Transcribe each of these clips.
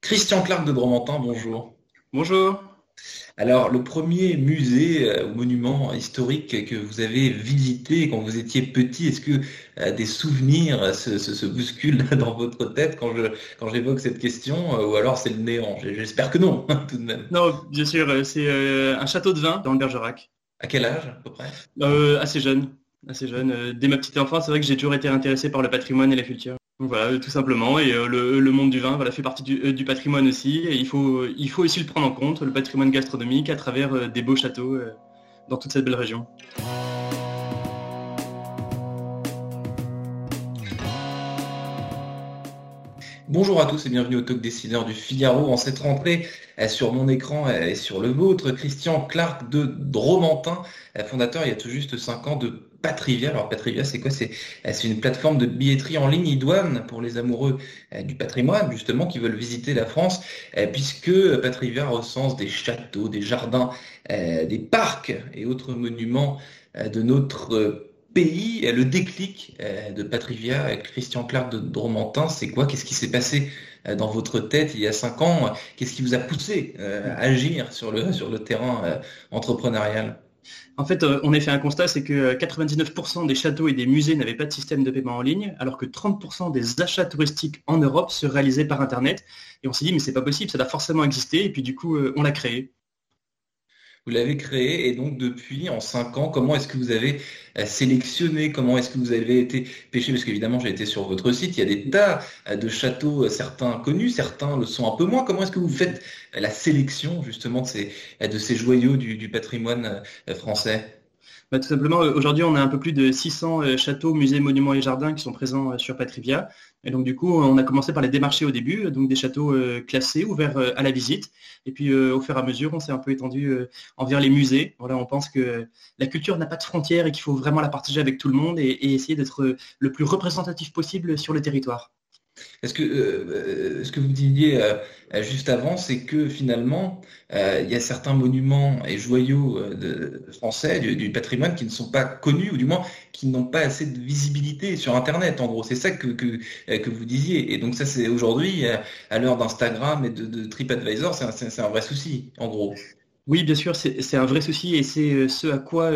Christian Clark de Dromantin, bonjour. Bonjour. Alors, le premier musée euh, ou monument historique que vous avez visité quand vous étiez petit, est-ce que euh, des souvenirs se, se, se, bousculent dans votre tête quand je quand j'évoque cette question euh, ou alors c'est le néant? J'espère que non, tout de même. Non, bien sûr, c'est un château de vin dans le Bergerac. À quel âge à peu près? Assez jeune, assez jeune. Dès ma petite enfance, c'est vrai que j'ai toujours été intéressé par le patrimoine et la culture. Voilà, tout simplement. Et euh, le, monde du vin voilà, fait partie du, euh, patrimoine aussi. Et il faut, il faut aussi le prendre en compte, le patrimoine gastronomique, à travers euh, des beaux châteaux dans toute cette belle région. Bonjour à tous et bienvenue au Talk Décideur du Figaro. En cette rentrée, sur mon écran et sur le vôtre, Christian Clark de Dromantin, fondateur il y a tout juste 5 ans de Patrivia. Alors Patrivia, c'est quoi? C'est une plateforme de billetterie en ligne idoine pour les amoureux euh, du patrimoine, justement, qui veulent visiter la France, euh, puisque Patrivia recense des châteaux, des jardins, euh, des parcs et autres monuments de notre pays. Le déclic de Patrivia avec Christian Clark de Dromantin, c'est quoi? Qu'est-ce qui s'est passé dans votre tête il y a cinq ans? Qu'est-ce qui vous a poussé à agir sur le, sur le terrain entrepreneurial? En fait, euh, on a fait un constat, c'est que 99% des châteaux et des musées n'avaient pas de système de paiement en ligne, alors que 30% des achats touristiques en Europe se réalisaient par Internet. Et on s'est dit, mais c'est pas possible, ça doit forcément exister. Et puis du coup, euh, on l'a créé. Vous l'avez créé et donc depuis, en cinq ans, comment est-ce que vous avez euh, sélectionné Comment est-ce que vous avez été pêché Parce qu'évidemment, j'ai été sur votre site, il y a des tas euh, de châteaux, euh, certains connus, certains le sont un peu moins. Comment est-ce que vous faites la sélection justement de ces, de ces joyaux du, patrimoine français? Bah, tout simplement, aujourd'hui, on a un peu plus de 600 châteaux, musées, monuments et jardins qui sont présents sur Patrivia. Et donc du coup, on a commencé par les démarcher au début, donc des châteaux euh, classés, ouverts euh, à la visite. Et puis euh, au fur et à mesure, on s'est un peu étendu envers les musées. On pense que la culture n'a pas de frontières et qu'il faut vraiment la partager avec tout le monde et essayer d'être le plus représentatif possible sur le territoire. Est-ce que euh, ce que vous disiez euh, juste avant, c'est que finalement, euh, il y a certains monuments et joyaux français du, patrimoine qui ne sont pas connus, ou du moins qui n'ont pas assez de visibilité sur Internet. En gros, c'est ça que, que, vous disiez. Et donc ça, c'est aujourd'hui, à l'heure d'Instagram et de, de TripAdvisor, c'est un, vrai souci, en gros. Oui, bien sûr, c'est un vrai souci et c'est ce à quoi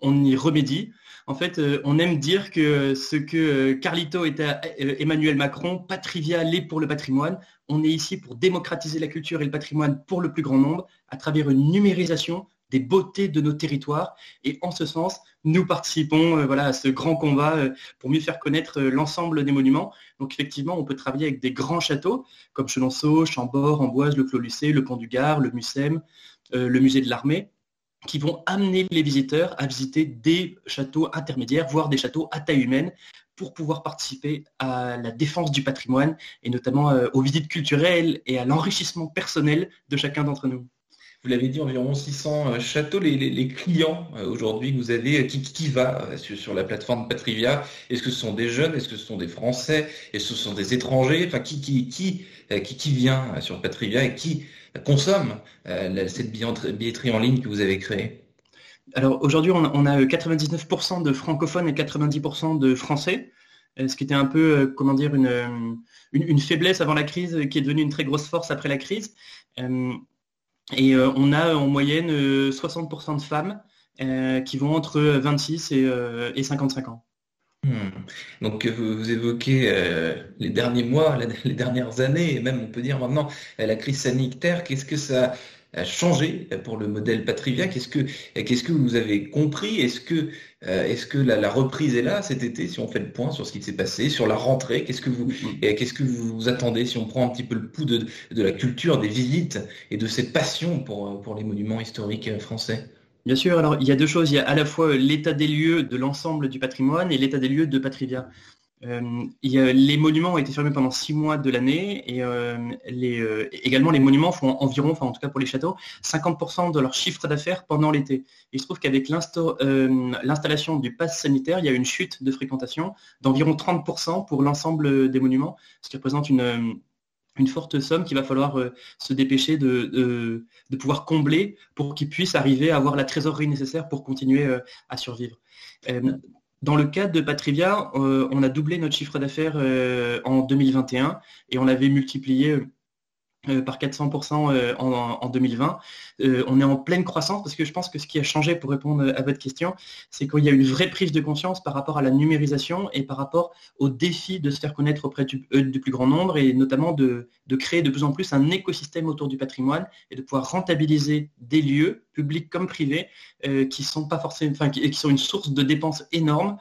on y remédie. En fait, euh, on aime dire que ce que euh, Carlito était à euh, Emmanuel Macron, Patrivia l'est pour le patrimoine. On est ici pour démocratiser la culture et le patrimoine pour le plus grand nombre à travers une numérisation des beautés de nos territoires. Et en ce sens, nous participons voilà, à ce grand combat pour mieux faire connaître l'ensemble des monuments. Donc effectivement, on peut travailler avec des grands châteaux comme Chenonceau, Chambord, Amboise, le Clos Lucé, le Pont du Gard, le Mucem, le Musée de l'Armée qui vont amener les visiteurs à visiter des châteaux intermédiaires, voire des châteaux à taille humaine, pour pouvoir participer à la défense du patrimoine et notamment euh, aux visites culturelles et à l'enrichissement personnel de chacun d'entre nous. Vous l'avez dit, environ 600 euh, châteaux. Les, clients euh, aujourd'hui que vous avez, qui, qui va sur, la plateforme Patrivia? Est-ce que ce sont des jeunes? Est-ce que ce sont des Français? Est-ce que ce sont des étrangers? Enfin, qui, qui, qui, qui, qui vient sur Patrivia et qui consomme euh, cette billetterie en ligne que vous avez créée? Alors aujourd'hui, on, a 99% de francophones et 90% de français, euh, ce qui était un peu, euh, comment dire, une, une, faiblesse avant la crise, qui est devenue une très grosse force après la crise. et on a en moyenne 60% de femmes qui vont entre 26 et, et 55 ans. Hmm. Donc vous, évoquez euh, les derniers mois, les dernières années, et même on peut dire maintenant euh, la crise sanitaire. Qu'est-ce que ça a changé pour le modèle Patrivia Qu'est-ce que qu'est-ce que vous avez compris? Est-ce que euh, est-ce que la, reprise est là cet été Si on fait le point sur ce qui s'est passé, sur la rentrée, qu'est-ce que vous qu'est-ce que vous attendez Si on prend un petit peu le pouls de, de la culture, des visites et de cette passion pour pour les monuments historiques français? Bien sûr, alors il y a deux choses. Il y a à la fois l'état des lieux de l'ensemble du patrimoine et l'état des lieux de Patrivia. Euh, les monuments ont été fermés pendant six mois de l'année et les, également les monuments font environ, enfin en tout cas pour les châteaux, 50% de leur chiffre d'affaires pendant l'été. Il se trouve qu'avec l'installation du pass sanitaire, il y a une chute de fréquentation d'environ 30% pour l'ensemble des monuments, ce qui représente une, une forte somme qu'il va falloir euh, se dépêcher de, pouvoir combler pour qu'ils puissent arriver à avoir la trésorerie nécessaire pour continuer euh, à survivre. Euh, dans le cadre de Patrivia, on a doublé notre chiffre d'affaires en 2021 et on l'avait multiplié euh, par 400% euh, en, 2020. Euh, on est en pleine croissance parce que je pense que ce qui a changé pour répondre à votre question, c'est qu'il y a une vraie prise de conscience par rapport à la numérisation et par rapport au défi de se faire connaître auprès du, plus grand nombre et notamment de, créer de plus en plus un écosystème autour du patrimoine et de pouvoir rentabiliser des lieux, publics comme privés, qui sont pas forcément, enfin, qui, sont une source de dépenses énormes.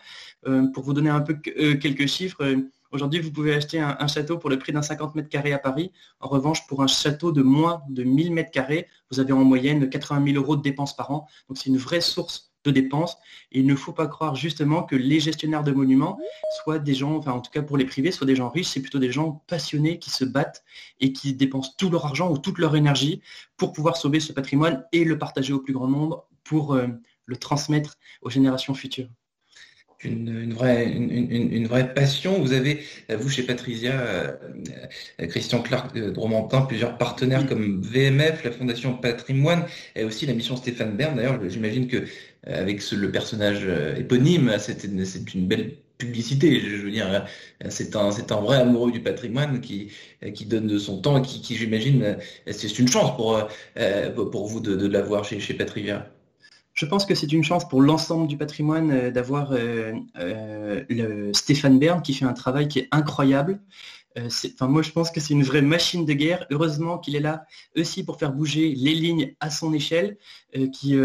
pour vous donner un peu quelques chiffres, Aujourd'hui, vous pouvez acheter un, château pour le prix d'un 50 mètres carrés à Paris. En revanche, pour un château de moins de 1000 mètres carrés, vous avez en moyenne 80 000 euros de dépenses par an. Donc c'est une vraie source de dépenses. Il ne faut pas croire justement que les gestionnaires de monuments soient des gens, enfin en tout cas pour les privés, soient des gens riches, c'est plutôt des gens passionnés qui se battent et qui dépensent tout leur argent ou toute leur énergie pour pouvoir sauver ce patrimoine et le partager au plus grand nombre pour euh, le transmettre aux générations futures une, vraie, une, vraie passion. Vous avez, vous chez Patricia, euh, Christian Clark de Dromantin, plusieurs partenaires comme VMF, la Fondation Patrimoine, et aussi la mission Stéphane Bern. D'ailleurs, j'imagine que euh, avec le personnage euh, éponyme, c'est une belle publicité. Je veux dire, c'est un, c'est un vrai amoureux du patrimoine qui, qui donne de son temps et qui, j'imagine, c'est une chance pour, pour vous de, de l'avoir chez, chez Patrivia. Je pense que c'est une chance pour l'ensemble du patrimoine euh, d'avoir euh, euh, le Stéphane Bern qui fait un travail qui est incroyable. Enfin, moi, je pense que c'est une vraie machine de guerre. Heureusement qu'il est là aussi pour faire bouger les lignes à son échelle. qui,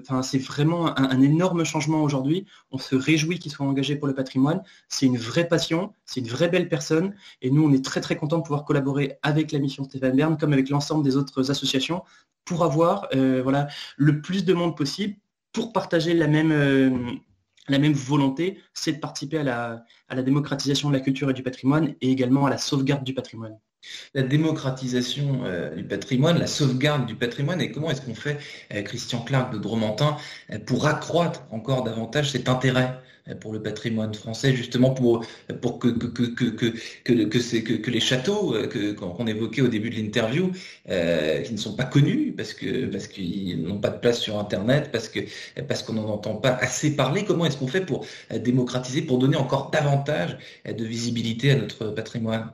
enfin, c'est vraiment un, énorme changement aujourd'hui. On se réjouit qu'il soit engagé pour le patrimoine. C'est une vraie passion, c'est une vraie belle personne. Et nous, on est très très contents de pouvoir collaborer avec la mission Stéphane Bern, comme avec l'ensemble des autres associations, pour avoir euh, voilà, le plus de monde possible, pour partager la même, euh, la même volonté, c'est de participer à la, démocratisation de la culture et du patrimoine et également à la sauvegarde du patrimoine. La démocratisation euh, du patrimoine, la sauvegarde du patrimoine, et comment est-ce qu'on fait, Christian Clark de Dromantin, pour accroître encore davantage cet intérêt pour le patrimoine français, justement pour, que, que, que, les châteaux qu'on évoquait au début de l'interview, euh, qui ne sont pas connus parce qu'ils n'ont pas de place sur Internet, parce qu'on n'en entend pas assez parler. Comment est-ce qu'on fait pour démocratiser, pour donner encore davantage de visibilité à notre patrimoine?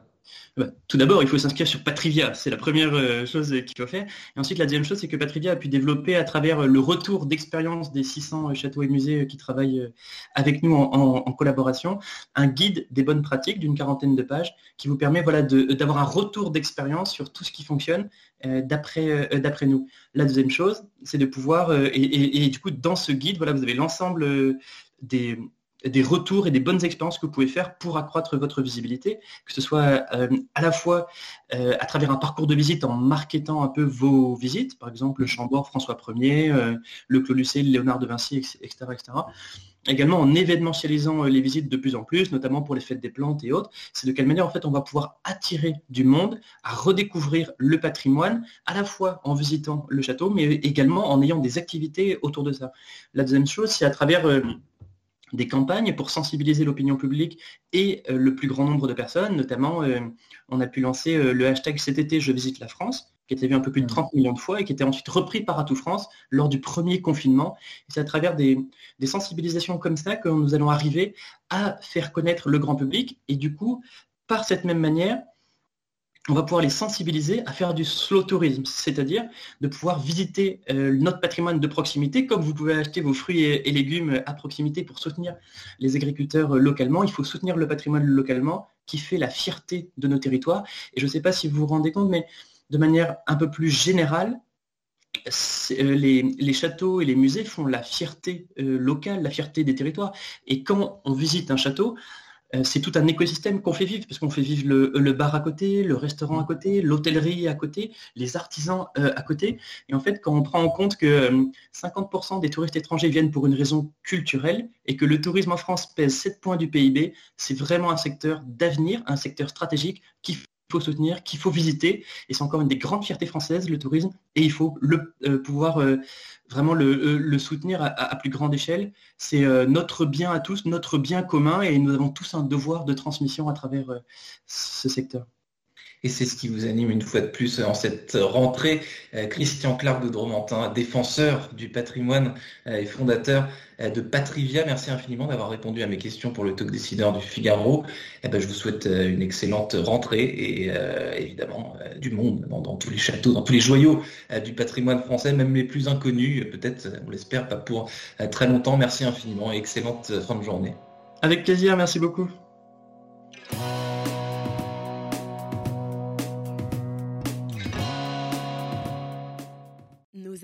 Tout d'abord, il faut s'inscrire sur Patrivia. C'est la première euh, chose qu'il faut faire. Et ensuite, la deuxième chose, c'est que Patrivia a pu développer à travers euh, le retour d'expérience des 600 euh, châteaux et musées qui travaillent avec nous en, collaboration, un guide des bonnes pratiques d'une quarantaine de pages qui vous permet voilà, d'avoir un retour d'expérience sur tout ce qui fonctionne d'après nous. La deuxième chose, c'est de pouvoir, et, et, du coup, dans ce guide, voilà, vous avez l'ensemble des des retours et des bonnes expériences que vous pouvez faire pour accroître votre visibilité, que ce soit euh, à la fois euh, à travers un parcours de visite en marketant un peu vos visites, par exemple le Chambord François Ier, euh, le Clos Lucé, Léonard de Vinci, etc., etc. Également en événementialisant les visites de plus en plus, notamment pour les fêtes des plantes et autres, c'est de quelle manière en fait on va pouvoir attirer du monde à redécouvrir le patrimoine, à la fois en visitant le château, mais également en ayant des activités autour de ça. La deuxième chose, c'est à travers des campagnes pour sensibiliser l'opinion publique et euh, le plus grand nombre de personnes. Notamment, euh, on a pu lancer euh, le hashtag cet été je visite la France, qui été vu un peu plus de 30 mmh. millions de fois et qui était ensuite repris par Atout France lors du premier confinement. c'est à travers des, des, sensibilisations comme ça que nous allons arriver à faire connaître le grand public et du coup, par cette même manière, on va pouvoir les sensibiliser à faire du slow tourisme, c'est-à-dire de pouvoir visiter euh, notre patrimoine de proximité, comme vous pouvez acheter vos fruits et, légumes à proximité pour soutenir les agriculteurs localement. Il faut soutenir le patrimoine localement qui fait la fierté de nos territoires. Et je ne sais pas si vous vous rendez compte, mais de manière un peu plus générale, euh, les, châteaux et les musées font la fierté euh, locale, la fierté des territoires. Et quand on visite un château, euh, c'est tout un écosystème qu'on fait vivre, parce qu'on fait vivre le, bar à côté, le restaurant à côté, l'hôtellerie à côté, les artisans euh, à côté. Et en fait, quand on prend en compte que 50% des touristes étrangers viennent pour une raison culturelle et que le tourisme en France pèse 7 points du PIB, c'est vraiment un secteur d'avenir, un secteur stratégique qui faut soutenir, qu'il faut visiter. Et c'est encore une des grandes fiertés françaises, le tourisme. Et il faut le, euh, pouvoir euh, vraiment le, euh, soutenir à, plus grande échelle. C'est notre bien à tous, notre bien commun. Et nous avons tous un devoir de transmission à travers ce secteur et c'est ce qui vous anime une fois de plus en cette rentrée. Euh, Christian Clark de Dromantin, défenseur du patrimoine euh, et fondateur euh, de Patrivia. Merci infiniment d'avoir répondu à mes questions pour le talk décideur du Figaro. Eh ben, je vous souhaite une excellente rentrée et évidemment du monde dans, tous les châteaux, dans tous les joyaux du patrimoine français, même les plus inconnus, peut-être, on l'espère, pas pour très longtemps. Merci infiniment et excellente fin de journée. Avec plaisir, merci beaucoup.